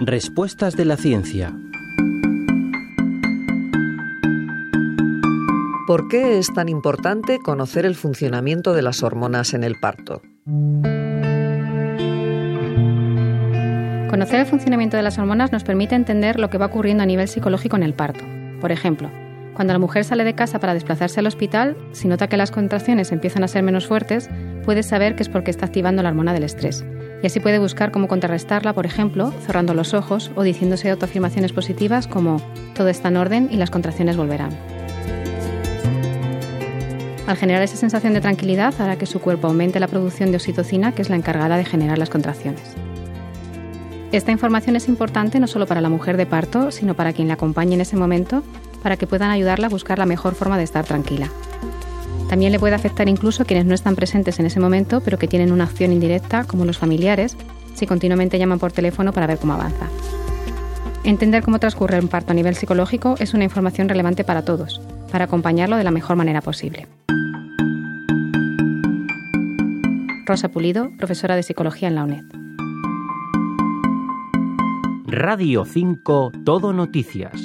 Respuestas de la ciencia. ¿Por qué es tan importante conocer el funcionamiento de las hormonas en el parto? Conocer el funcionamiento de las hormonas nos permite entender lo que va ocurriendo a nivel psicológico en el parto. Por ejemplo, cuando la mujer sale de casa para desplazarse al hospital, si nota que las contracciones empiezan a ser menos fuertes, puede saber que es porque está activando la hormona del estrés. Y así puede buscar cómo contrarrestarla, por ejemplo, cerrando los ojos o diciéndose autoafirmaciones positivas como todo está en orden y las contracciones volverán. Al generar esa sensación de tranquilidad hará que su cuerpo aumente la producción de oxitocina, que es la encargada de generar las contracciones. Esta información es importante no solo para la mujer de parto, sino para quien la acompañe en ese momento, para que puedan ayudarla a buscar la mejor forma de estar tranquila. También le puede afectar incluso a quienes no están presentes en ese momento, pero que tienen una acción indirecta, como los familiares, si continuamente llaman por teléfono para ver cómo avanza. Entender cómo transcurre un parto a nivel psicológico es una información relevante para todos, para acompañarlo de la mejor manera posible. Rosa Pulido, profesora de Psicología en la UNED. Radio 5 Todo Noticias.